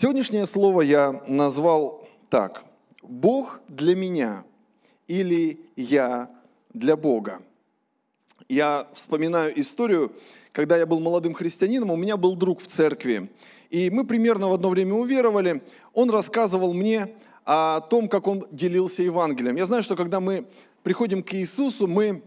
Сегодняшнее слово я назвал так. Бог для меня или я для Бога. Я вспоминаю историю, когда я был молодым христианином, у меня был друг в церкви. И мы примерно в одно время уверовали. Он рассказывал мне о том, как он делился Евангелием. Я знаю, что когда мы приходим к Иисусу, мы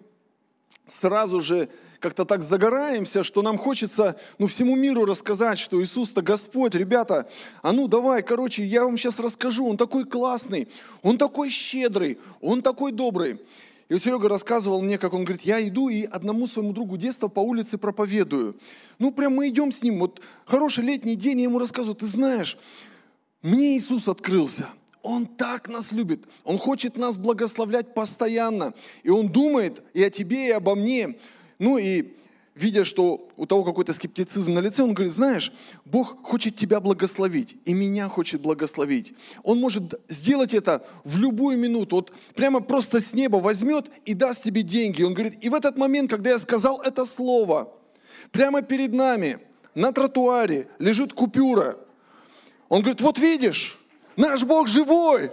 сразу же как-то так загораемся, что нам хочется ну, всему миру рассказать, что Иисус-то Господь, ребята, а ну давай, короче, я вам сейчас расскажу, Он такой классный, Он такой щедрый, Он такой добрый. И вот Серега рассказывал мне, как он говорит, я иду и одному своему другу детства по улице проповедую. Ну, прям мы идем с ним, вот хороший летний день, я ему рассказываю, ты знаешь, мне Иисус открылся. Он так нас любит. Он хочет нас благословлять постоянно. И Он думает и о тебе, и обо мне. Ну и видя, что у того какой-то скептицизм на лице, он говорит, знаешь, Бог хочет тебя благословить, и меня хочет благословить. Он может сделать это в любую минуту, вот прямо просто с неба возьмет и даст тебе деньги. Он говорит, и в этот момент, когда я сказал это слово, прямо перед нами, на тротуаре лежит купюра. Он говорит, вот видишь, наш Бог живой.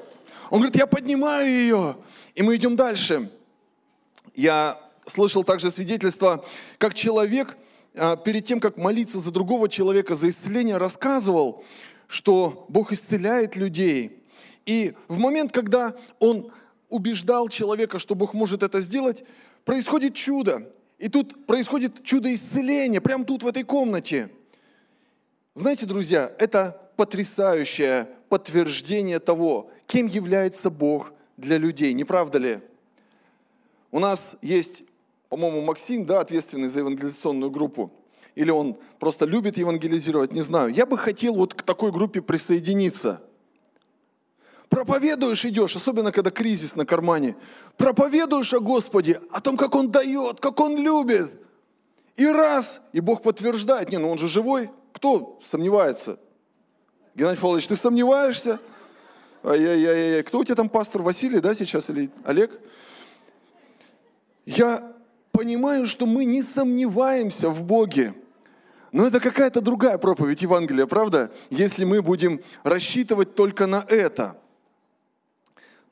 Он говорит, я поднимаю ее, и мы идем дальше. Я слышал также свидетельство, как человек а, перед тем, как молиться за другого человека, за исцеление, рассказывал, что Бог исцеляет людей. И в момент, когда он убеждал человека, что Бог может это сделать, происходит чудо. И тут происходит чудо исцеления, прямо тут, в этой комнате. Знаете, друзья, это потрясающее подтверждение того, кем является Бог для людей, не правда ли? У нас есть по-моему, Максим, да, ответственный за евангелизационную группу, или он просто любит евангелизировать, не знаю. Я бы хотел вот к такой группе присоединиться. Проповедуешь, идешь, особенно когда кризис на кармане. Проповедуешь о Господе, о том, как Он дает, как Он любит. И раз, и Бог подтверждает, не, ну Он же живой. Кто сомневается? Геннадий Фолович, ты сомневаешься? Ай-яй-яй-яй. Кто у тебя там пастор Василий, да, сейчас, или Олег? Я понимаю, что мы не сомневаемся в Боге. Но это какая-то другая проповедь Евангелия, правда? Если мы будем рассчитывать только на это.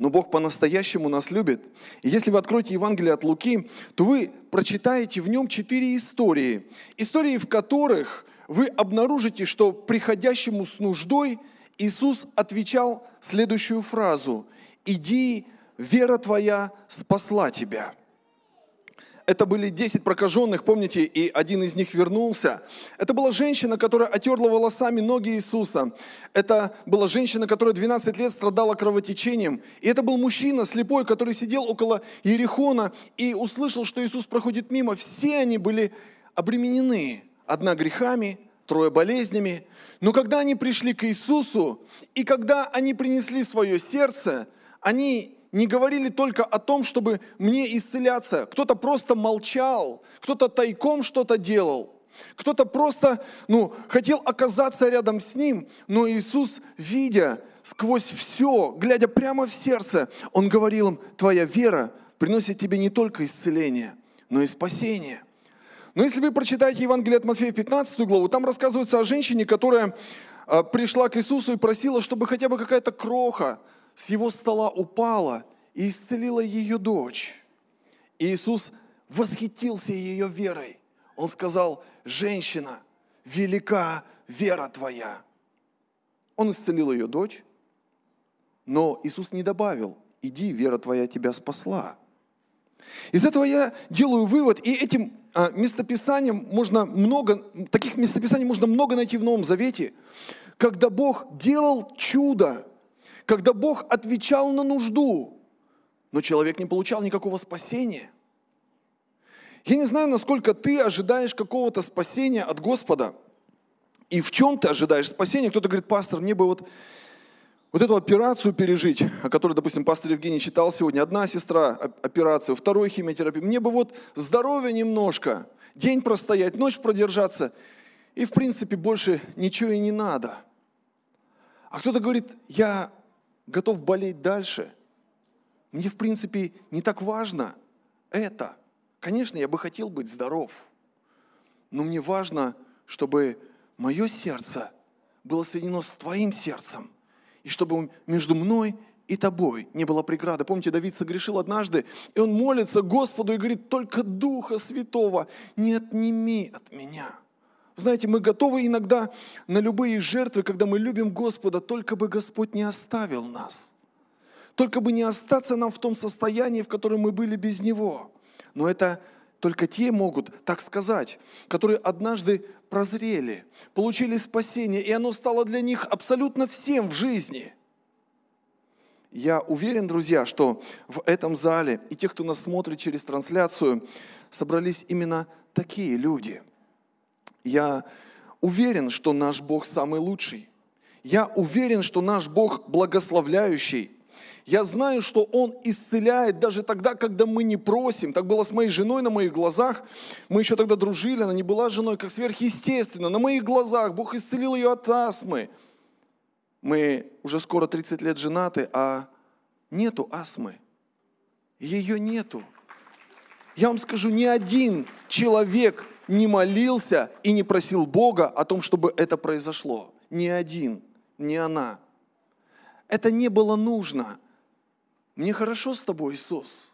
Но Бог по-настоящему нас любит. И если вы откроете Евангелие от Луки, то вы прочитаете в нем четыре истории. Истории, в которых вы обнаружите, что приходящему с нуждой Иисус отвечал следующую фразу. «Иди, вера твоя спасла тебя» это были 10 прокаженных, помните, и один из них вернулся. Это была женщина, которая отерла волосами ноги Иисуса. Это была женщина, которая 12 лет страдала кровотечением. И это был мужчина слепой, который сидел около Ерехона и услышал, что Иисус проходит мимо. Все они были обременены. Одна грехами, трое болезнями. Но когда они пришли к Иисусу, и когда они принесли свое сердце, они не говорили только о том, чтобы мне исцеляться. Кто-то просто молчал, кто-то тайком что-то делал. Кто-то просто ну, хотел оказаться рядом с ним, но Иисус, видя сквозь все, глядя прямо в сердце, Он говорил им, твоя вера приносит тебе не только исцеление, но и спасение. Но если вы прочитаете Евангелие от Матфея 15 главу, там рассказывается о женщине, которая а, пришла к Иисусу и просила, чтобы хотя бы какая-то кроха с его стола упала и исцелила ее дочь. И Иисус восхитился ее верой. Он сказал, женщина, велика вера твоя. Он исцелил ее дочь, но Иисус не добавил, иди, вера твоя тебя спасла. Из этого я делаю вывод, и этим а, местописанием можно много, таких местописаний можно много найти в Новом Завете, когда Бог делал чудо, когда Бог отвечал на нужду, но человек не получал никакого спасения. Я не знаю, насколько ты ожидаешь какого-то спасения от Господа. И в чем ты ожидаешь спасения? Кто-то говорит, пастор, мне бы вот, вот эту операцию пережить, о которой, допустим, пастор Евгений читал сегодня. Одна сестра операцию, второй химиотерапию. Мне бы вот здоровья немножко, день простоять, ночь продержаться. И, в принципе, больше ничего и не надо. А кто-то говорит, я готов болеть дальше. Мне, в принципе, не так важно это. Конечно, я бы хотел быть здоров, но мне важно, чтобы мое сердце было соединено с твоим сердцем, и чтобы между мной и тобой не было преграды. Помните, Давид согрешил однажды, и он молится Господу и говорит, только Духа Святого не отними от меня. Знаете, мы готовы иногда на любые жертвы, когда мы любим Господа, только бы Господь не оставил нас. Только бы не остаться нам в том состоянии, в котором мы были без Него. Но это только те могут так сказать, которые однажды прозрели, получили спасение, и оно стало для них абсолютно всем в жизни. Я уверен, друзья, что в этом зале и те, кто нас смотрит через трансляцию, собрались именно такие люди. Я уверен, что наш Бог самый лучший. Я уверен, что наш Бог благословляющий. Я знаю, что Он исцеляет даже тогда, когда мы не просим. Так было с моей женой на моих глазах. Мы еще тогда дружили, она не была женой, как сверхъестественно. На моих глазах Бог исцелил ее от астмы. Мы уже скоро 30 лет женаты, а нету астмы. Ее нету. Я вам скажу, ни один человек не молился и не просил Бога о том, чтобы это произошло. Ни один, ни она. Это не было нужно. Мне хорошо с тобой, Иисус.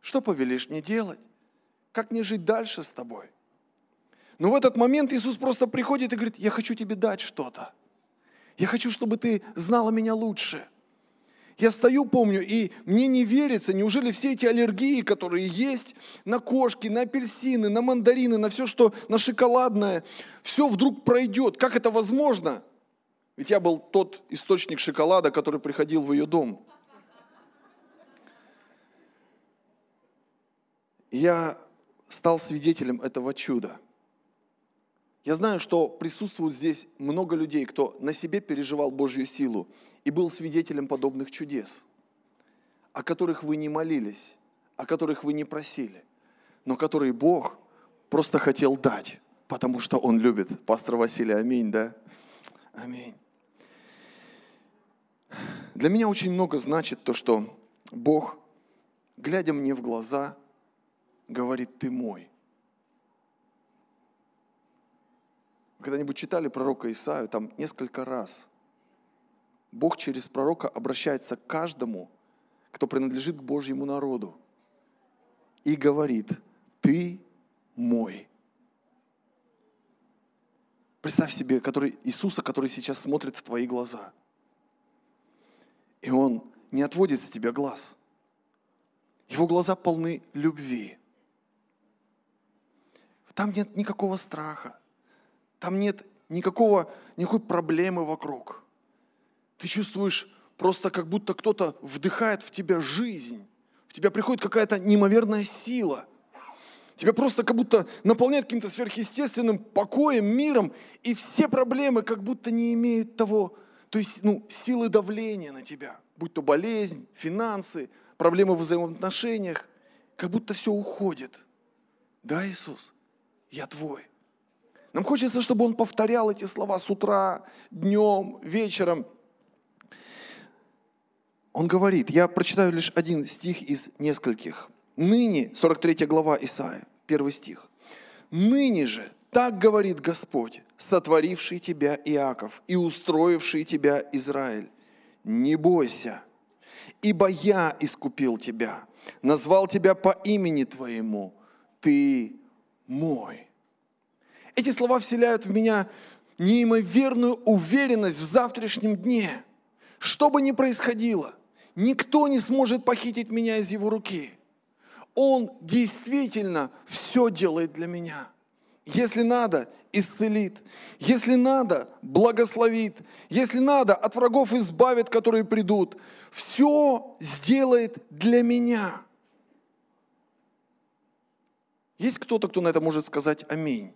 Что повелишь мне делать? Как мне жить дальше с тобой? Но в этот момент Иисус просто приходит и говорит, я хочу тебе дать что-то. Я хочу, чтобы ты знала меня лучше. Я стою, помню, и мне не верится, неужели все эти аллергии, которые есть на кошки, на апельсины, на мандарины, на все, что на шоколадное, все вдруг пройдет. Как это возможно? Ведь я был тот источник шоколада, который приходил в ее дом. я стал свидетелем этого чуда. Я знаю, что присутствует здесь много людей, кто на себе переживал Божью силу и был свидетелем подобных чудес, о которых вы не молились, о которых вы не просили, но которые Бог просто хотел дать, потому что Он любит. Пастор Василий, аминь, да? Аминь. Для меня очень много значит то, что Бог, глядя мне в глаза, говорит, ты мой. Когда-нибудь читали пророка Исаию, там несколько раз Бог через пророка обращается к каждому, кто принадлежит к Божьему народу, и говорит, ты мой. Представь себе который, Иисуса, который сейчас смотрит в твои глаза. И Он не отводит с тебя глаз. Его глаза полны любви. Там нет никакого страха. Там нет никакого, никакой проблемы вокруг. Ты чувствуешь просто как будто кто-то вдыхает в тебя жизнь. В тебя приходит какая-то неимоверная сила. Тебя просто как будто наполняет каким-то сверхъестественным покоем, миром, и все проблемы как будто не имеют того, то есть ну, силы давления на тебя, будь то болезнь, финансы, проблемы в взаимоотношениях, как будто все уходит. Да, Иисус? я твой. Нам хочется, чтобы он повторял эти слова с утра, днем, вечером. Он говорит, я прочитаю лишь один стих из нескольких. Ныне, 43 глава Исаия, первый стих. Ныне же, так говорит Господь, сотворивший тебя Иаков и устроивший тебя Израиль. Не бойся, ибо я искупил тебя, назвал тебя по имени твоему, ты мой. Эти слова вселяют в меня неимоверную уверенность в завтрашнем дне. Что бы ни происходило, никто не сможет похитить меня из его руки. Он действительно все делает для меня. Если надо, исцелит. Если надо, благословит. Если надо, от врагов избавит, которые придут. Все сделает для меня. Есть кто-то, кто на это может сказать аминь?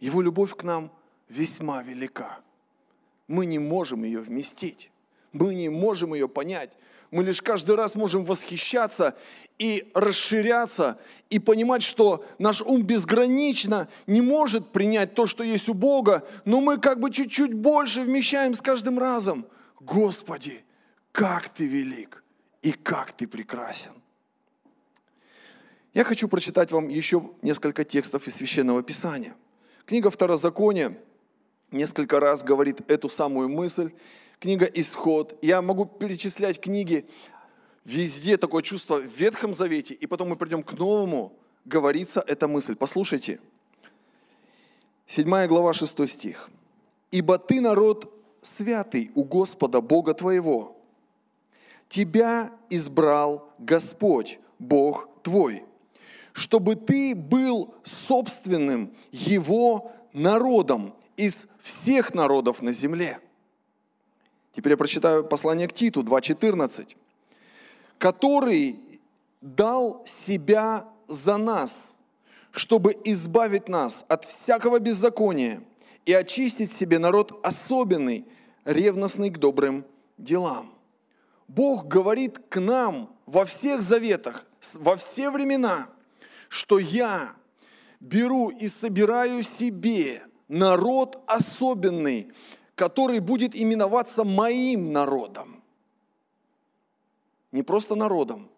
Его любовь к нам весьма велика. Мы не можем ее вместить. Мы не можем ее понять. Мы лишь каждый раз можем восхищаться и расширяться, и понимать, что наш ум безгранично не может принять то, что есть у Бога, но мы как бы чуть-чуть больше вмещаем с каждым разом. Господи, как Ты велик и как Ты прекрасен. Я хочу прочитать вам еще несколько текстов из Священного Писания, Книга Второзакония несколько раз говорит эту самую мысль. Книга Исход. Я могу перечислять книги, везде такое чувство в Ветхом Завете, и потом мы придем к Новому, говорится эта мысль. Послушайте. 7 глава, 6 стих. «Ибо ты народ святый у Господа Бога твоего. Тебя избрал Господь, Бог твой, чтобы ты был собственным Его народом из всех народов на земле». Теперь я прочитаю послание к Титу 2.14. «Который дал себя за нас, чтобы избавить нас от всякого беззакония и очистить себе народ особенный, ревностный к добрым делам. Бог говорит к нам во всех заветах, во все времена, что я беру и собираю себе народ особенный, который будет именоваться моим народом. Не просто народом,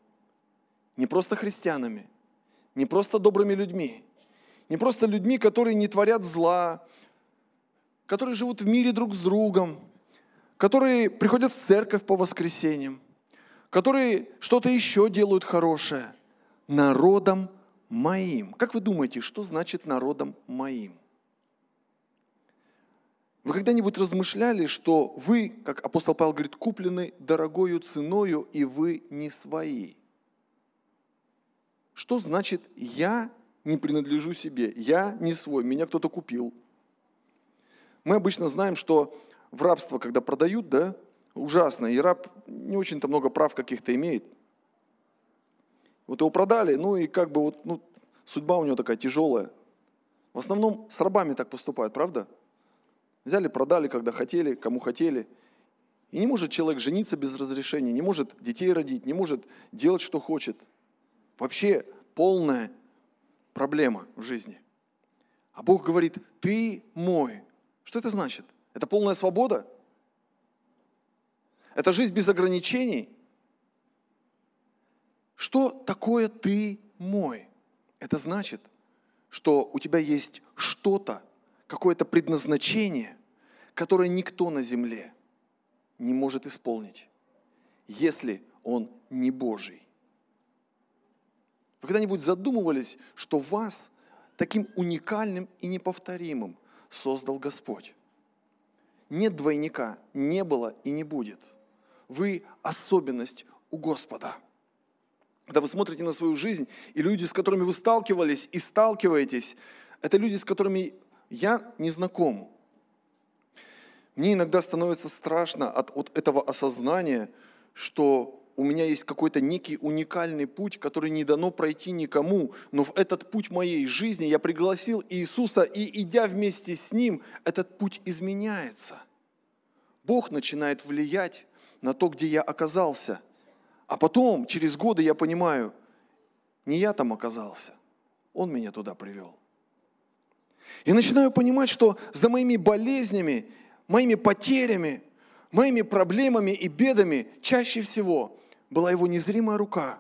не просто христианами, не просто добрыми людьми, не просто людьми, которые не творят зла, которые живут в мире друг с другом, которые приходят в церковь по воскресеньям, которые что-то еще делают хорошее. Народом моим. Как вы думаете, что значит народом моим? Вы когда-нибудь размышляли, что вы, как апостол Павел говорит, куплены дорогою ценою, и вы не свои? Что значит «я не принадлежу себе», «я не свой», «меня кто-то купил»? Мы обычно знаем, что в рабство, когда продают, да, ужасно, и раб не очень-то много прав каких-то имеет. Вот его продали, ну и как бы вот, ну, судьба у него такая тяжелая. В основном с рабами так поступают, правда? Взяли, продали, когда хотели, кому хотели. И не может человек жениться без разрешения, не может детей родить, не может делать, что хочет – Вообще полная проблема в жизни. А Бог говорит, ты мой. Что это значит? Это полная свобода? Это жизнь без ограничений? Что такое ты мой? Это значит, что у тебя есть что-то, какое-то предназначение, которое никто на земле не может исполнить, если он не Божий. Вы когда-нибудь задумывались, что вас таким уникальным и неповторимым создал Господь? Нет двойника, не было и не будет. Вы особенность у Господа. Когда вы смотрите на свою жизнь, и люди, с которыми вы сталкивались и сталкиваетесь, это люди, с которыми я не знаком. Мне иногда становится страшно от, от этого осознания, что у меня есть какой-то некий уникальный путь, который не дано пройти никому, но в этот путь моей жизни я пригласил Иисуса, и идя вместе с Ним, этот путь изменяется. Бог начинает влиять на то, где я оказался. А потом, через годы, я понимаю, не я там оказался, Он меня туда привел. И начинаю понимать, что за моими болезнями, моими потерями, моими проблемами и бедами чаще всего была его незримая рука,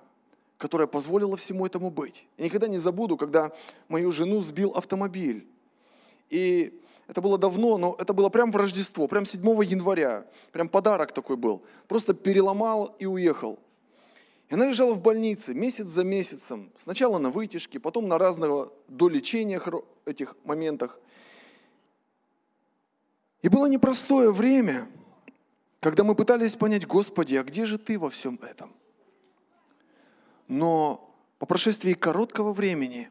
которая позволила всему этому быть. Я никогда не забуду, когда мою жену сбил автомобиль. И это было давно, но это было прям в Рождество, прям 7 января. Прям подарок такой был. Просто переломал и уехал. И она лежала в больнице месяц за месяцем. Сначала на вытяжке, потом на разного долечениях этих моментах. И было непростое время когда мы пытались понять, Господи, а где же Ты во всем этом? Но по прошествии короткого времени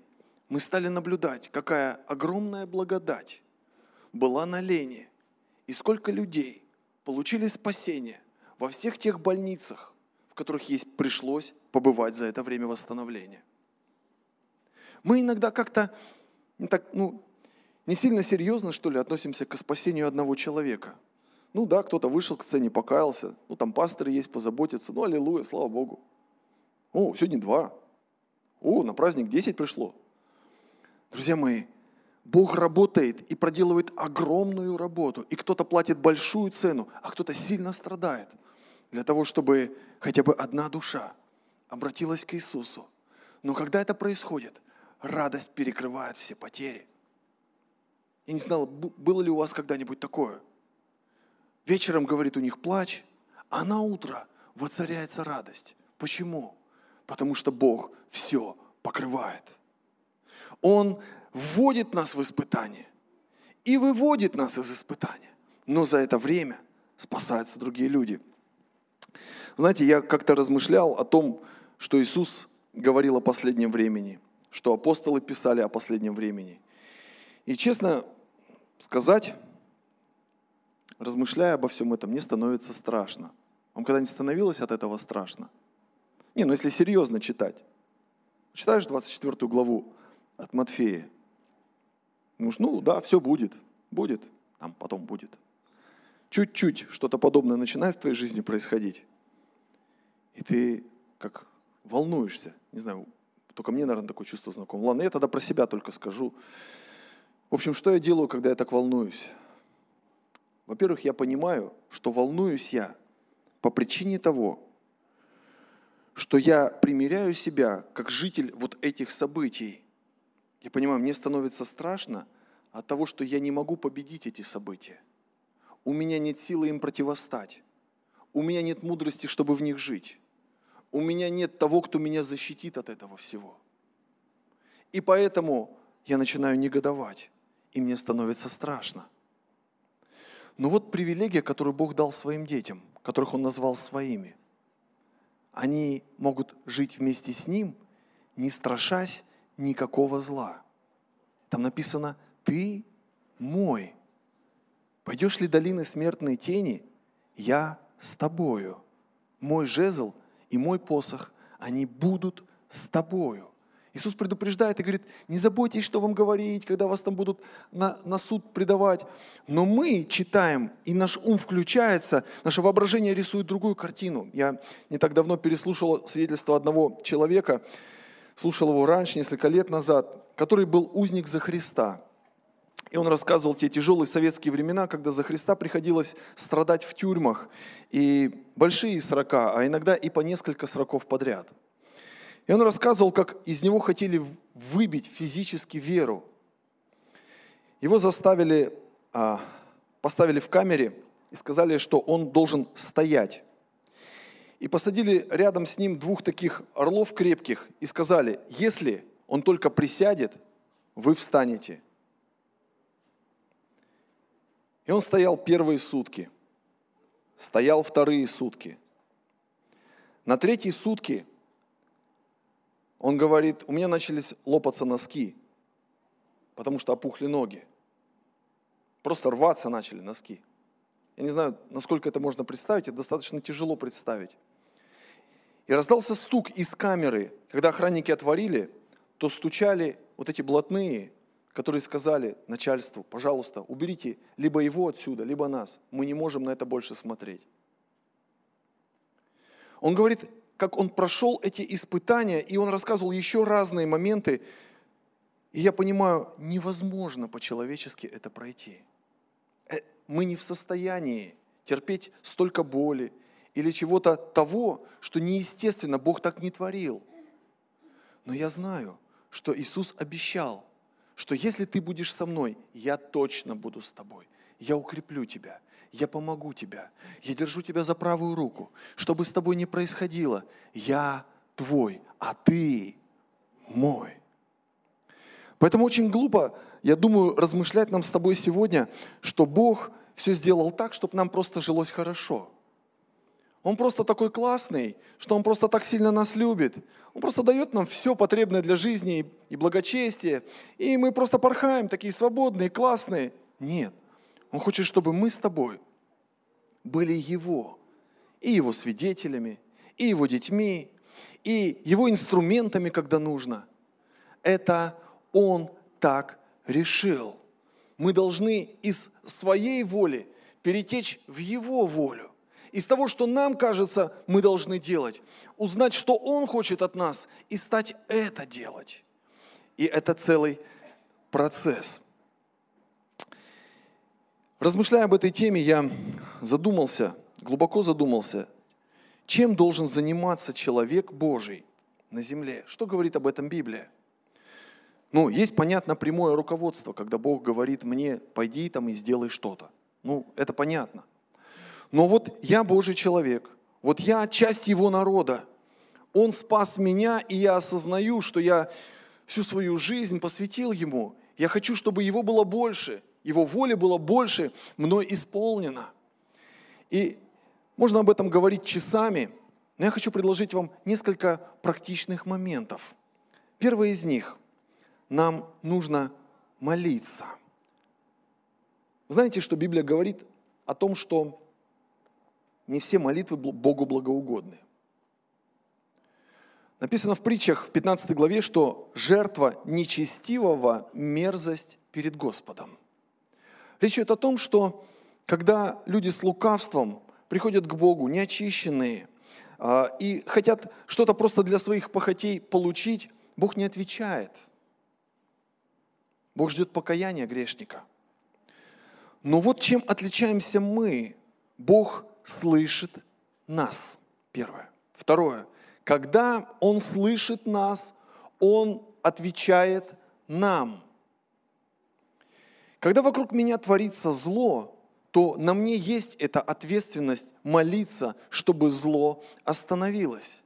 мы стали наблюдать, какая огромная благодать была на Лене, и сколько людей получили спасение во всех тех больницах, которых ей пришлось побывать за это время восстановления. Мы иногда как-то ну, так, ну, не сильно серьезно, что ли, относимся к спасению одного человека – ну да, кто-то вышел к сцене, покаялся. Ну там пасторы есть, позаботиться. Ну аллилуйя, слава Богу. О, сегодня два. О, на праздник десять пришло. Друзья мои, Бог работает и проделывает огромную работу. И кто-то платит большую цену, а кто-то сильно страдает. Для того, чтобы хотя бы одна душа обратилась к Иисусу. Но когда это происходит, радость перекрывает все потери. Я не знал, было ли у вас когда-нибудь такое. Вечером, говорит, у них плач, а на утро воцаряется радость. Почему? Потому что Бог все покрывает. Он вводит нас в испытание и выводит нас из испытания. Но за это время спасаются другие люди. Знаете, я как-то размышлял о том, что Иисус говорил о последнем времени, что апостолы писали о последнем времени. И честно сказать, размышляя обо всем этом, мне становится страшно. Вам когда-нибудь становилось от этого страшно? Не, ну если серьезно читать. Читаешь 24 главу от Матфея. Думаешь, ну да, все будет, будет, там потом будет. Чуть-чуть что-то подобное начинает в твоей жизни происходить. И ты как волнуешься. Не знаю, только мне, наверное, такое чувство знакомо. Ладно, я тогда про себя только скажу. В общем, что я делаю, когда я так волнуюсь? Во-первых, я понимаю, что волнуюсь я по причине того, что я примеряю себя как житель вот этих событий. Я понимаю, мне становится страшно от того, что я не могу победить эти события. У меня нет силы им противостать. У меня нет мудрости, чтобы в них жить. У меня нет того, кто меня защитит от этого всего. И поэтому я начинаю негодовать, и мне становится страшно. Но вот привилегия, которую Бог дал своим детям, которых Он назвал своими. Они могут жить вместе с Ним, не страшась никакого зла. Там написано «Ты мой». Пойдешь ли долины смертной тени, я с тобою. Мой жезл и мой посох, они будут с тобою. Иисус предупреждает и говорит, не заботьтесь, что вам говорить, когда вас там будут на, на суд предавать. Но мы читаем, и наш ум включается, наше воображение рисует другую картину. Я не так давно переслушал свидетельство одного человека, слушал его раньше, несколько лет назад, который был узник за Христа. И он рассказывал те тяжелые советские времена, когда за Христа приходилось страдать в тюрьмах. И большие срока, а иногда и по несколько сроков подряд. И он рассказывал, как из него хотели выбить физически веру. Его заставили, а, поставили в камере и сказали, что он должен стоять. И посадили рядом с ним двух таких орлов крепких и сказали, если он только присядет, вы встанете – и он стоял первые сутки, стоял вторые сутки. На третьи сутки он говорит, у меня начались лопаться носки, потому что опухли ноги. Просто рваться начали носки. Я не знаю, насколько это можно представить, это достаточно тяжело представить. И раздался стук из камеры. Когда охранники отворили, то стучали вот эти блатные, которые сказали начальству, пожалуйста, уберите либо его отсюда, либо нас. Мы не можем на это больше смотреть. Он говорит, как он прошел эти испытания, и он рассказывал еще разные моменты, и я понимаю, невозможно по-человечески это пройти. Э, мы не в состоянии терпеть столько боли или чего-то того, что неестественно, Бог так не творил. Но я знаю, что Иисус обещал, что если ты будешь со мной, я точно буду с тобой. Я укреплю тебя, я помогу тебя, я держу тебя за правую руку. Что бы с тобой ни происходило, я твой, а ты мой. Поэтому очень глупо, я думаю, размышлять нам с тобой сегодня, что Бог все сделал так, чтобы нам просто жилось хорошо – он просто такой классный, что Он просто так сильно нас любит. Он просто дает нам все потребное для жизни и благочестие. И мы просто порхаем, такие свободные, классные. Нет. Он хочет, чтобы мы с тобой были Его. И Его свидетелями, и Его детьми, и Его инструментами, когда нужно. Это Он так решил. Мы должны из своей воли перетечь в Его волю из того, что нам кажется, мы должны делать, узнать, что Он хочет от нас, и стать это делать. И это целый процесс. Размышляя об этой теме, я задумался, глубоко задумался, чем должен заниматься человек Божий на земле. Что говорит об этом Библия? Ну, есть, понятно, прямое руководство, когда Бог говорит мне, пойди там и сделай что-то. Ну, это понятно. Но вот я Божий человек, вот я часть Его народа. Он спас меня, и я осознаю, что я всю свою жизнь посвятил Ему. Я хочу, чтобы Его было больше, Его воли было больше мной исполнено. И можно об этом говорить часами, но я хочу предложить вам несколько практичных моментов. Первый из них – нам нужно молиться. Знаете, что Библия говорит о том, что не все молитвы Богу благоугодны. Написано в притчах в 15 главе, что жертва нечестивого – мерзость перед Господом. Речь идет о том, что когда люди с лукавством приходят к Богу, неочищенные, а, и хотят что-то просто для своих похотей получить, Бог не отвечает. Бог ждет покаяния грешника. Но вот чем отличаемся мы. Бог слышит нас. Первое. Второе. Когда Он слышит нас, Он отвечает нам. Когда вокруг меня творится зло, то на мне есть эта ответственность молиться, чтобы зло остановилось.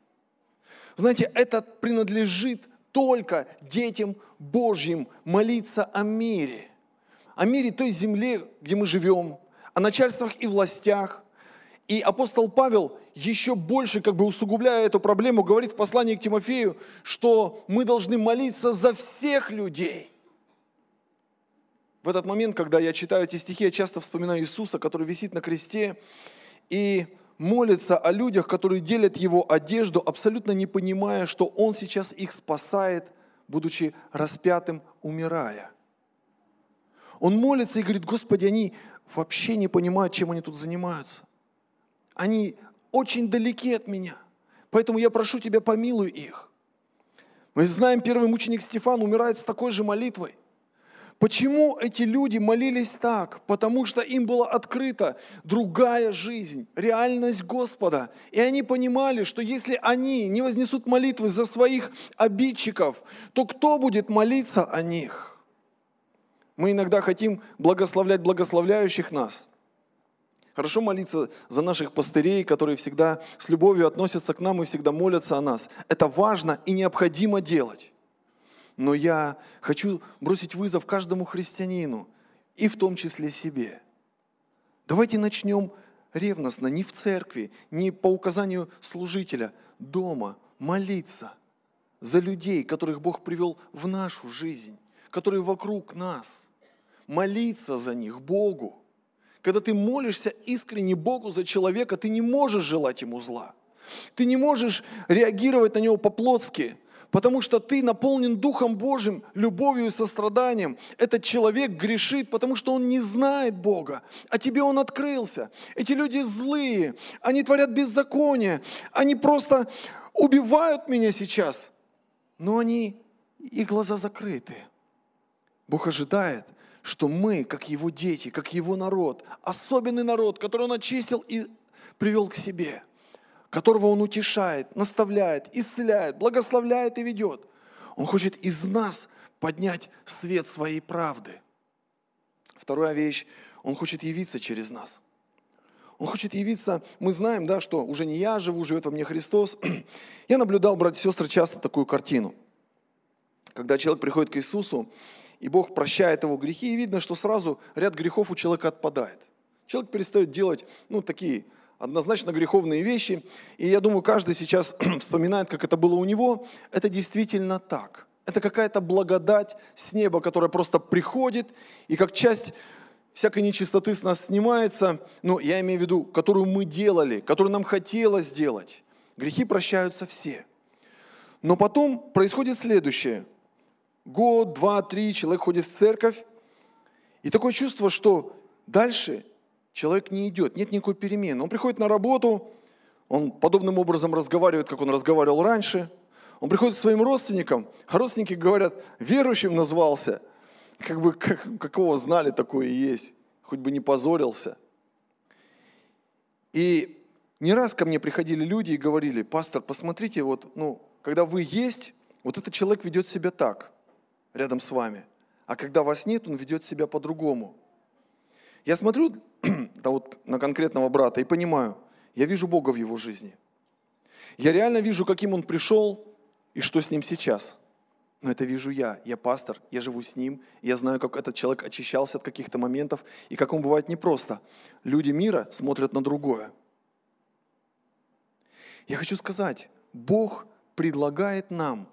Знаете, это принадлежит только детям Божьим молиться о мире. О мире той земле, где мы живем, о начальствах и властях. И апостол Павел еще больше, как бы усугубляя эту проблему, говорит в послании к Тимофею, что мы должны молиться за всех людей. В этот момент, когда я читаю эти стихи, я часто вспоминаю Иисуса, который висит на кресте и молится о людях, которые делят его одежду, абсолютно не понимая, что он сейчас их спасает, будучи распятым, умирая. Он молится и говорит, Господи, они вообще не понимают, чем они тут занимаются. Они очень далеки от меня. Поэтому я прошу Тебя, помилуй их. Мы знаем, первый мученик Стефан умирает с такой же молитвой. Почему эти люди молились так? Потому что им была открыта другая жизнь, реальность Господа. И они понимали, что если они не вознесут молитвы за своих обидчиков, то кто будет молиться о них? Мы иногда хотим благословлять благословляющих нас. Хорошо молиться за наших пастырей, которые всегда с любовью относятся к нам и всегда молятся о нас. Это важно и необходимо делать но я хочу бросить вызов каждому христианину, и в том числе себе. Давайте начнем ревностно, не в церкви, не по указанию служителя, дома, молиться за людей, которых Бог привел в нашу жизнь, которые вокруг нас. Молиться за них Богу. Когда ты молишься искренне Богу за человека, ты не можешь желать ему зла. Ты не можешь реагировать на него по-плотски – потому что ты наполнен Духом Божьим, любовью и состраданием. Этот человек грешит, потому что он не знает Бога, а тебе он открылся. Эти люди злые, они творят беззаконие, они просто убивают меня сейчас, но они, их глаза закрыты. Бог ожидает, что мы, как Его дети, как Его народ, особенный народ, который Он очистил и привел к себе – которого Он утешает, наставляет, исцеляет, благословляет и ведет. Он хочет из нас поднять свет своей правды. Вторая вещь, Он хочет явиться через нас. Он хочет явиться, мы знаем, да, что уже не я живу, живет во мне Христос. Я наблюдал, братья и сестры, часто такую картину. Когда человек приходит к Иисусу, и Бог прощает его грехи, и видно, что сразу ряд грехов у человека отпадает. Человек перестает делать, ну, такие однозначно греховные вещи. И я думаю, каждый сейчас вспоминает, как это было у него. Это действительно так. Это какая-то благодать с неба, которая просто приходит, и как часть всякой нечистоты с нас снимается, ну, я имею в виду, которую мы делали, которую нам хотелось сделать. Грехи прощаются все. Но потом происходит следующее. Год, два, три, человек ходит в церковь, и такое чувство, что дальше человек не идет, нет никакой перемены. Он приходит на работу, он подобным образом разговаривает, как он разговаривал раньше. Он приходит к своим родственникам, а родственники говорят, верующим назвался. Как бы, как, какого знали, такое есть. Хоть бы не позорился. И не раз ко мне приходили люди и говорили, пастор, посмотрите, вот, ну, когда вы есть, вот этот человек ведет себя так. Рядом с вами. А когда вас нет, он ведет себя по-другому. Я смотрю да вот, на конкретного брата и понимаю, я вижу Бога в его жизни. Я реально вижу, каким он пришел и что с ним сейчас. Но это вижу я. Я пастор, я живу с ним, я знаю, как этот человек очищался от каких-то моментов и как он бывает непросто. Люди мира смотрят на другое. Я хочу сказать, Бог предлагает нам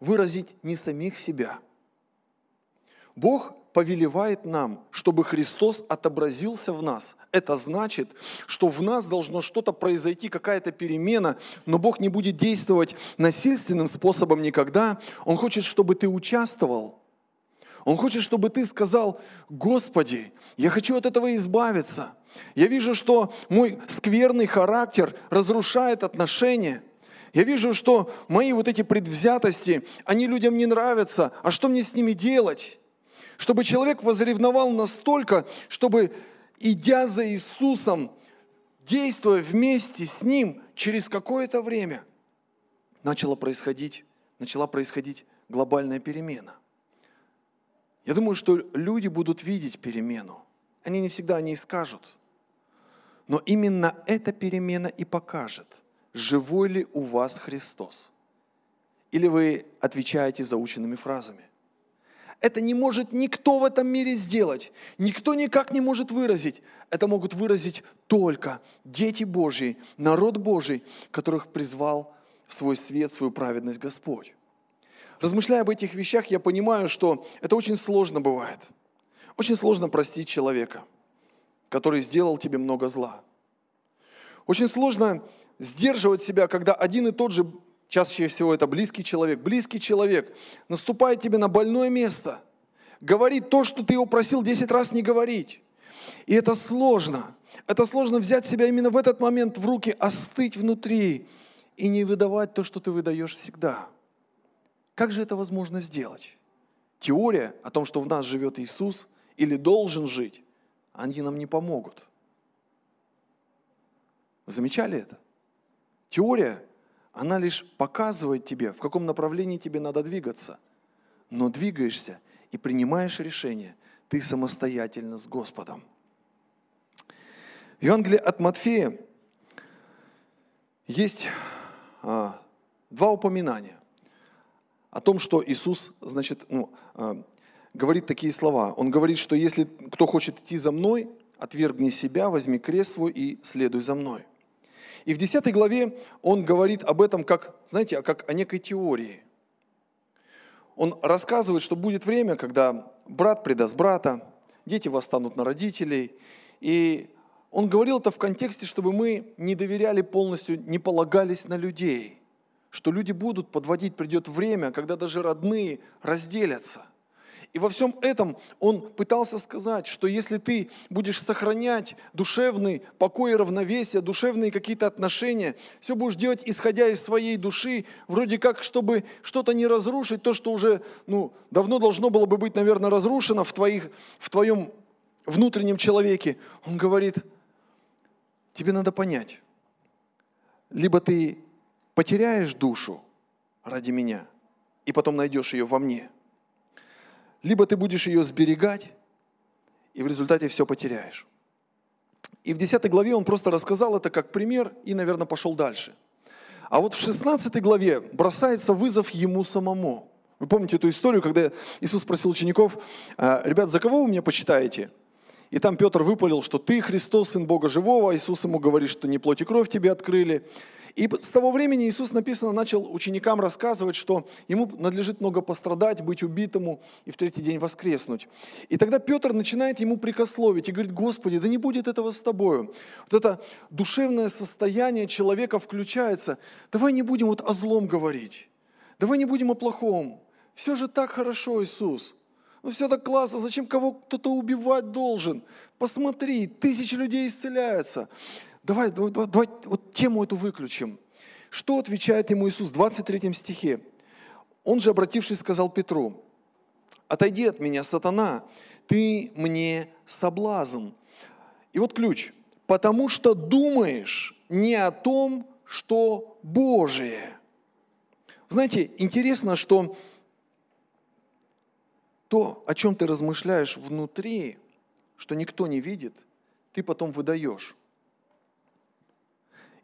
выразить не самих себя. Бог повелевает нам, чтобы Христос отобразился в нас. Это значит, что в нас должно что-то произойти, какая-то перемена, но Бог не будет действовать насильственным способом никогда. Он хочет, чтобы ты участвовал. Он хочет, чтобы ты сказал, Господи, я хочу от этого избавиться. Я вижу, что мой скверный характер разрушает отношения. Я вижу, что мои вот эти предвзятости, они людям не нравятся. А что мне с ними делать? Чтобы человек возревновал настолько, чтобы, идя за Иисусом, действуя вместе с Ним, через какое-то время начала происходить, начала происходить глобальная перемена. Я думаю, что люди будут видеть перемену. Они не всегда о ней скажут. Но именно эта перемена и покажет, живой ли у вас Христос. Или вы отвечаете заученными фразами. Это не может никто в этом мире сделать. Никто никак не может выразить. Это могут выразить только дети Божьи, народ Божий, которых призвал в свой свет, в свою праведность Господь. Размышляя об этих вещах, я понимаю, что это очень сложно бывает. Очень сложно простить человека, который сделал тебе много зла. Очень сложно сдерживать себя, когда один и тот же Чаще всего это близкий человек. Близкий человек наступает тебе на больное место, говорит то, что ты его просил 10 раз не говорить. И это сложно. Это сложно взять себя именно в этот момент в руки, остыть внутри и не выдавать то, что ты выдаешь всегда. Как же это возможно сделать? Теория о том, что в нас живет Иисус или должен жить, они нам не помогут. Замечали это? Теория она лишь показывает тебе, в каком направлении тебе надо двигаться. Но двигаешься и принимаешь решение ты самостоятельно с Господом. В Евангелии от Матфея есть а, два упоминания о том, что Иисус, значит, ну, а, говорит такие слова. Он говорит, что если кто хочет идти за мной, отвергни себя, возьми крест свой и следуй за мной. И в 10 главе он говорит об этом как, знаете, как о некой теории. Он рассказывает, что будет время, когда брат предаст брата, дети восстанут на родителей. И он говорил это в контексте, чтобы мы не доверяли полностью, не полагались на людей. Что люди будут подводить, придет время, когда даже родные разделятся – и во всем этом он пытался сказать, что если ты будешь сохранять душевный покой и равновесие, душевные какие-то отношения, все будешь делать, исходя из своей души, вроде как, чтобы что-то не разрушить, то, что уже ну, давно должно было бы быть, наверное, разрушено в, твоих, в твоем внутреннем человеке. Он говорит, тебе надо понять, либо ты потеряешь душу ради меня, и потом найдешь ее во мне – либо ты будешь ее сберегать, и в результате все потеряешь. И в 10 главе он просто рассказал это как пример и, наверное, пошел дальше. А вот в 16 главе бросается вызов ему самому. Вы помните эту историю, когда Иисус спросил учеников, «А, ребят, за кого вы меня почитаете? И там Петр выпалил, что ты Христос, Сын Бога Живого, Иисус ему говорит, что не плоть и кровь тебе открыли. И с того времени Иисус, написано, начал ученикам рассказывать, что ему надлежит много пострадать, быть убитому и в третий день воскреснуть. И тогда Петр начинает ему прикословить и говорит, Господи, да не будет этого с тобою. Вот это душевное состояние человека включается. Давай не будем вот о злом говорить. Давай не будем о плохом. Все же так хорошо, Иисус. Ну все так классно, зачем кого кто-то убивать должен? Посмотри, тысячи людей исцеляются. Давай, давай, давай вот тему эту выключим. Что отвечает ему Иисус в 23 стихе? Он же, обратившись, сказал Петру, «Отойди от меня, сатана, ты мне соблазн». И вот ключ. «Потому что думаешь не о том, что Божие». Знаете, интересно, что то, о чем ты размышляешь внутри, что никто не видит, ты потом выдаешь.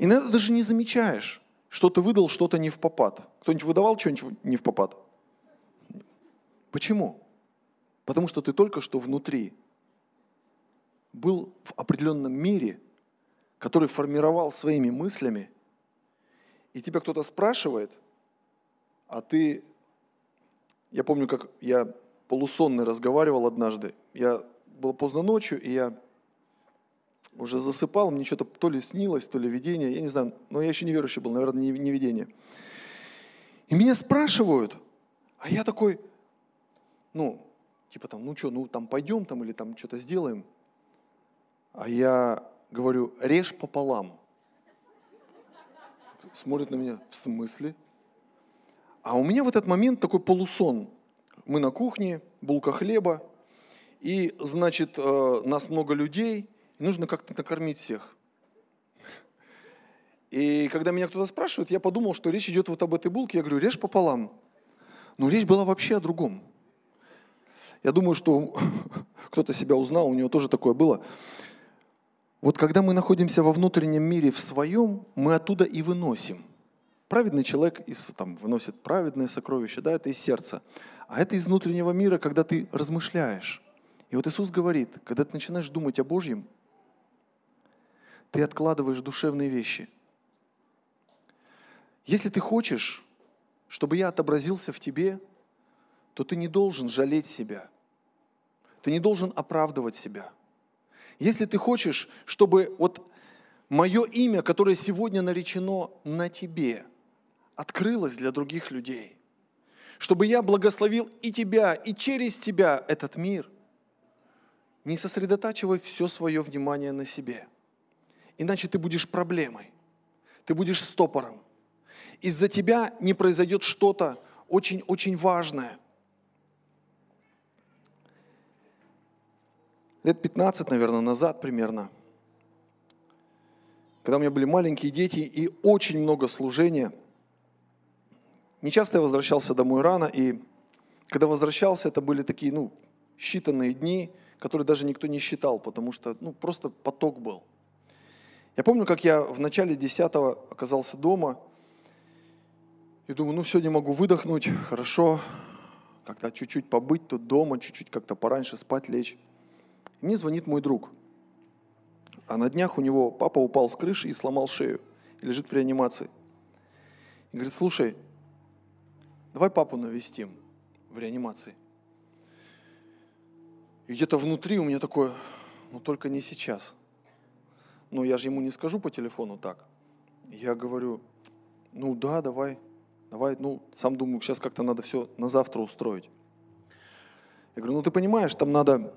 Иногда даже не замечаешь, что ты выдал что-то не в попад. Кто-нибудь выдавал что-нибудь не в попад? Почему? Потому что ты только что внутри был в определенном мире, который формировал своими мыслями, и тебя кто-то спрашивает, а ты... Я помню, как я полусонный разговаривал однажды. Я был поздно ночью, и я уже засыпал, мне что-то то ли снилось, то ли видение, я не знаю, но я еще не верующий был, наверное, не, не видение. И меня спрашивают, а я такой, ну, типа там, ну что, ну там пойдем там или там что-то сделаем. А я говорю, режь пополам. Смотрит на меня, в смысле? А у меня в этот момент такой полусон. Мы на кухне, булка хлеба, и, значит, э, нас много людей, нужно как-то накормить всех. И когда меня кто-то спрашивает, я подумал, что речь идет вот об этой булке. Я говорю, режь пополам. Но речь была вообще о другом. Я думаю, что кто-то себя узнал, у него тоже такое было. Вот когда мы находимся во внутреннем мире в своем, мы оттуда и выносим. Праведный человек из, там, выносит праведные сокровища, да, это из сердца. А это из внутреннего мира, когда ты размышляешь. И вот Иисус говорит, когда ты начинаешь думать о Божьем, ты откладываешь душевные вещи. Если ты хочешь, чтобы я отобразился в тебе, то ты не должен жалеть себя. Ты не должен оправдывать себя. Если ты хочешь, чтобы вот мое имя, которое сегодня наречено на тебе, открылось для других людей, чтобы я благословил и тебя, и через тебя этот мир, не сосредотачивай все свое внимание на себе. Иначе ты будешь проблемой, ты будешь стопором. Из-за тебя не произойдет что-то очень-очень важное. лет 15, наверное, назад примерно, когда у меня были маленькие дети и очень много служения. Не часто я возвращался домой рано, и когда возвращался, это были такие, ну, считанные дни, которые даже никто не считал, потому что, ну, просто поток был. Я помню, как я в начале 10 оказался дома, и думаю, ну, сегодня могу выдохнуть, хорошо, как-то чуть-чуть побыть тут дома, чуть-чуть как-то пораньше спать лечь. Мне звонит мой друг. А на днях у него папа упал с крыши и сломал шею. И лежит в реанимации. И говорит, слушай, давай папу навестим в реанимации. И где-то внутри у меня такое, ну только не сейчас. Ну я же ему не скажу по телефону так. Я говорю, ну да, давай, давай, ну сам думаю, сейчас как-то надо все на завтра устроить. Я говорю, ну ты понимаешь, там надо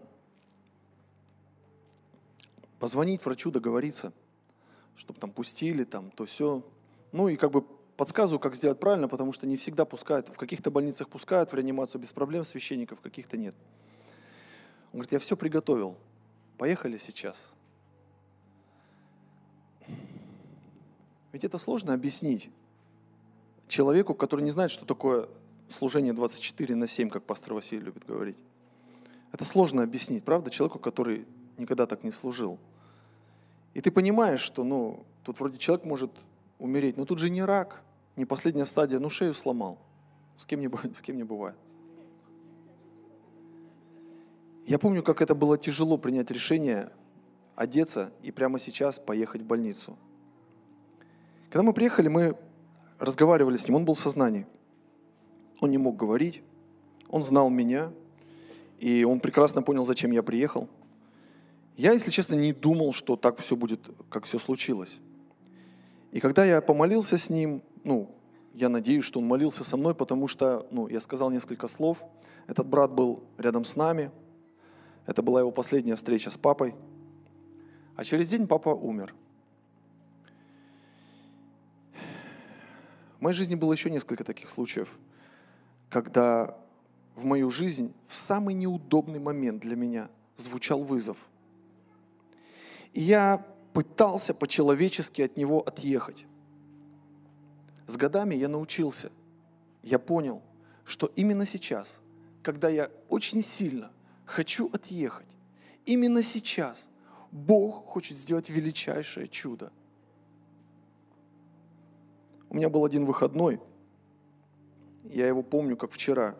позвонить врачу, договориться, чтобы там пустили, там, то все. Ну и как бы подсказываю, как сделать правильно, потому что не всегда пускают. В каких-то больницах пускают в реанимацию без проблем священников, каких-то нет. Он говорит, я все приготовил. Поехали сейчас. Ведь это сложно объяснить человеку, который не знает, что такое служение 24 на 7, как пастор Василий любит говорить. Это сложно объяснить, правда, человеку, который никогда так не служил. И ты понимаешь, что ну, тут вроде человек может умереть, но тут же не рак, не последняя стадия, ну шею сломал. С кем не, с кем не бывает. Я помню, как это было тяжело принять решение одеться и прямо сейчас поехать в больницу. Когда мы приехали, мы разговаривали с ним, он был в сознании. Он не мог говорить, он знал меня, и он прекрасно понял, зачем я приехал – я, если честно, не думал, что так все будет, как все случилось. И когда я помолился с ним, ну, я надеюсь, что он молился со мной, потому что, ну, я сказал несколько слов. Этот брат был рядом с нами. Это была его последняя встреча с папой. А через день папа умер. В моей жизни было еще несколько таких случаев, когда в мою жизнь в самый неудобный момент для меня звучал вызов – и я пытался по-человечески от него отъехать. С годами я научился, я понял, что именно сейчас когда я очень сильно хочу отъехать, именно сейчас Бог хочет сделать величайшее чудо. У меня был один выходной, я его помню как вчера.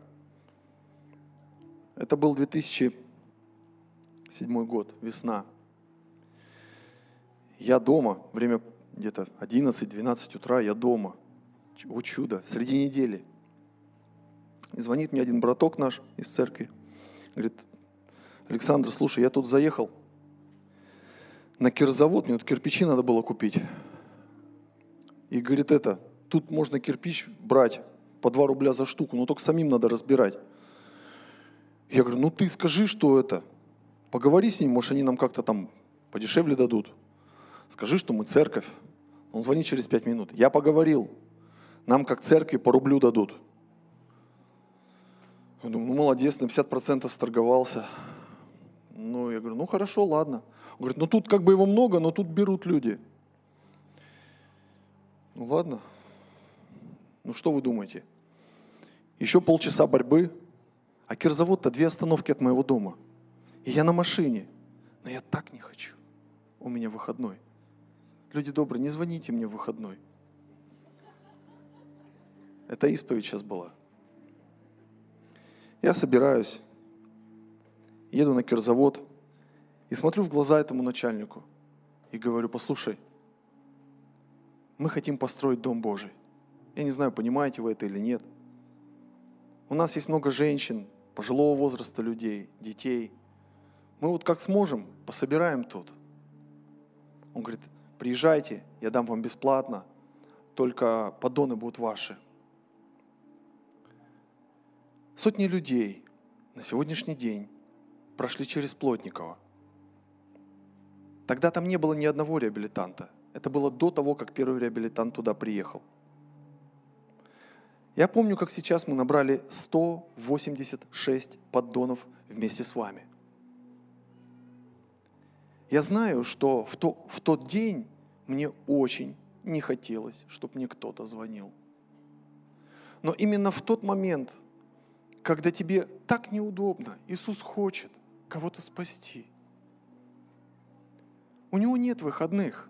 Это был 2007 год, весна. Я дома, время где-то 11-12 утра, я дома. О чудо, среди недели. И звонит мне один браток наш из церкви. Говорит, Александр, слушай, я тут заехал на кирзавод, мне тут кирпичи надо было купить. И говорит, это, тут можно кирпич брать по 2 рубля за штуку, но только самим надо разбирать. Я говорю, ну ты скажи, что это. Поговори с ним, может, они нам как-то там подешевле дадут. Скажи, что мы церковь. Он звонит через пять минут. Я поговорил. Нам как церкви по рублю дадут. Я думаю, ну молодец, на 50% сторговался. Ну, я говорю, ну хорошо, ладно. Он говорит, ну тут как бы его много, но тут берут люди. Ну ладно. Ну что вы думаете? Еще полчаса борьбы, а кирзавод-то две остановки от моего дома. И я на машине. Но я так не хочу. У меня выходной. Люди добрые, не звоните мне в выходной. Это исповедь сейчас была. Я собираюсь, еду на кирзавод и смотрю в глаза этому начальнику и говорю, послушай, мы хотим построить Дом Божий. Я не знаю, понимаете вы это или нет. У нас есть много женщин, пожилого возраста людей, детей. Мы вот как сможем, пособираем тут. Он говорит, приезжайте, я дам вам бесплатно, только поддоны будут ваши. Сотни людей на сегодняшний день прошли через Плотниково. Тогда там не было ни одного реабилитанта. Это было до того, как первый реабилитант туда приехал. Я помню, как сейчас мы набрали 186 поддонов вместе с вами. Я знаю, что в, то, в тот день мне очень не хотелось, чтобы мне кто-то звонил. Но именно в тот момент, когда тебе так неудобно, Иисус хочет кого-то спасти. У него нет выходных.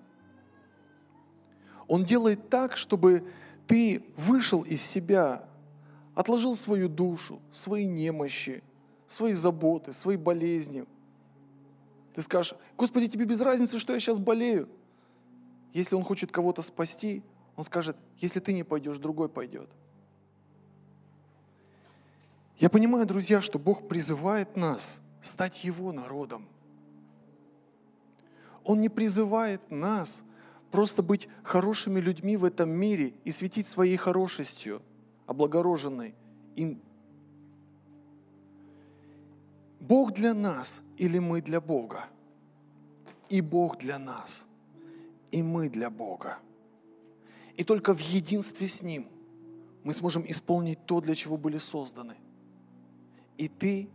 Он делает так, чтобы ты вышел из себя, отложил свою душу, свои немощи, свои заботы, свои болезни. Ты скажешь, Господи, тебе без разницы, что я сейчас болею. Если Он хочет кого-то спасти, Он скажет, если ты не пойдешь, другой пойдет. Я понимаю, друзья, что Бог призывает нас стать Его народом. Он не призывает нас просто быть хорошими людьми в этом мире и светить своей хорошестью, облагороженной им. Бог для нас или мы для Бога? И Бог для нас – и мы для Бога. И только в единстве с Ним мы сможем исполнить то, для чего были созданы. И ты,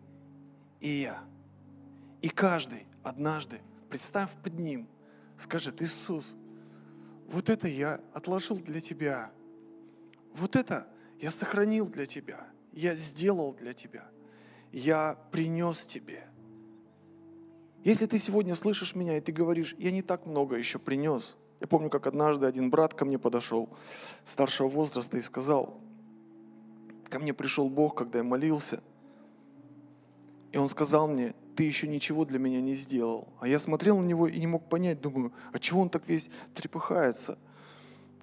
и я. И каждый однажды, представь под Ним, скажет, Иисус, вот это я отложил для Тебя. Вот это я сохранил для Тебя. Я сделал для Тебя. Я принес Тебе. Если ты сегодня слышишь меня, и ты говоришь, я не так много еще принес. Я помню, как однажды один брат ко мне подошел, старшего возраста, и сказал, ко мне пришел Бог, когда я молился, и он сказал мне, ты еще ничего для меня не сделал. А я смотрел на него и не мог понять, думаю, а чего он так весь трепыхается?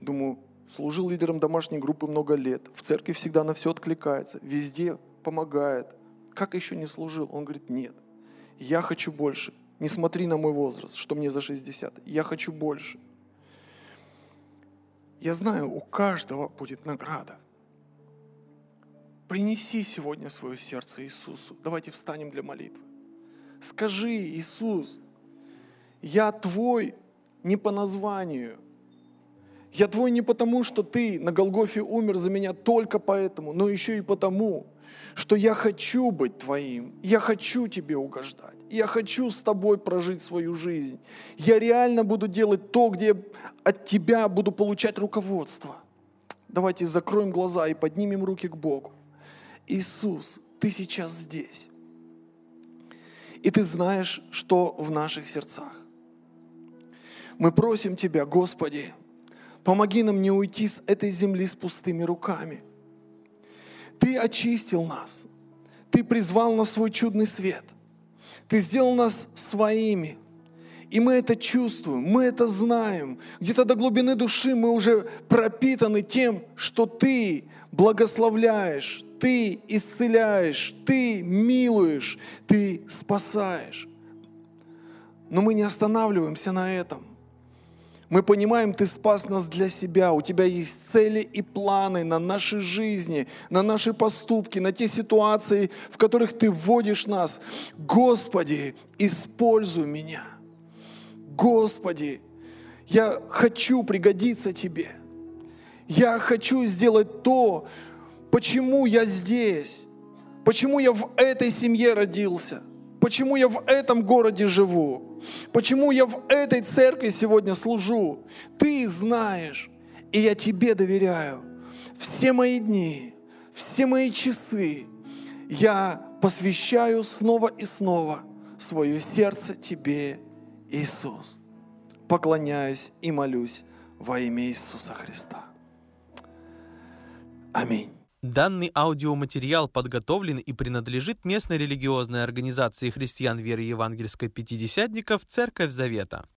Думаю, служил лидером домашней группы много лет, в церкви всегда на все откликается, везде помогает. Как еще не служил? Он говорит, нет, я хочу больше. Не смотри на мой возраст, что мне за 60. Я хочу больше. Я знаю, у каждого будет награда. Принеси сегодня свое сердце Иисусу. Давайте встанем для молитвы. Скажи, Иисус, я твой не по названию. Я твой не потому, что ты на Голгофе умер за меня только поэтому, но еще и потому, что я хочу быть Твоим, я хочу Тебе угождать, я хочу с Тобой прожить свою жизнь. Я реально буду делать то, где от Тебя буду получать руководство. Давайте закроем глаза и поднимем руки к Богу. Иисус, Ты сейчас здесь. И ты знаешь, что в наших сердцах. Мы просим Тебя, Господи, помоги нам не уйти с этой земли с пустыми руками. Ты очистил нас. Ты призвал на свой чудный свет. Ты сделал нас своими. И мы это чувствуем, мы это знаем. Где-то до глубины души мы уже пропитаны тем, что Ты благословляешь, Ты исцеляешь, Ты милуешь, Ты спасаешь. Но мы не останавливаемся на этом. Мы понимаем, Ты спас нас для себя. У Тебя есть цели и планы на наши жизни, на наши поступки, на те ситуации, в которых Ты вводишь нас. Господи, используй меня. Господи, я хочу пригодиться Тебе. Я хочу сделать то, почему я здесь, почему я в этой семье родился, почему я в этом городе живу. Почему я в этой церкви сегодня служу? Ты знаешь, и я тебе доверяю. Все мои дни, все мои часы я посвящаю снова и снова свое сердце тебе, Иисус. Поклоняюсь и молюсь во имя Иисуса Христа. Аминь. Данный аудиоматериал подготовлен и принадлежит местной религиозной организации христиан веры евангельской пятидесятников «Церковь Завета».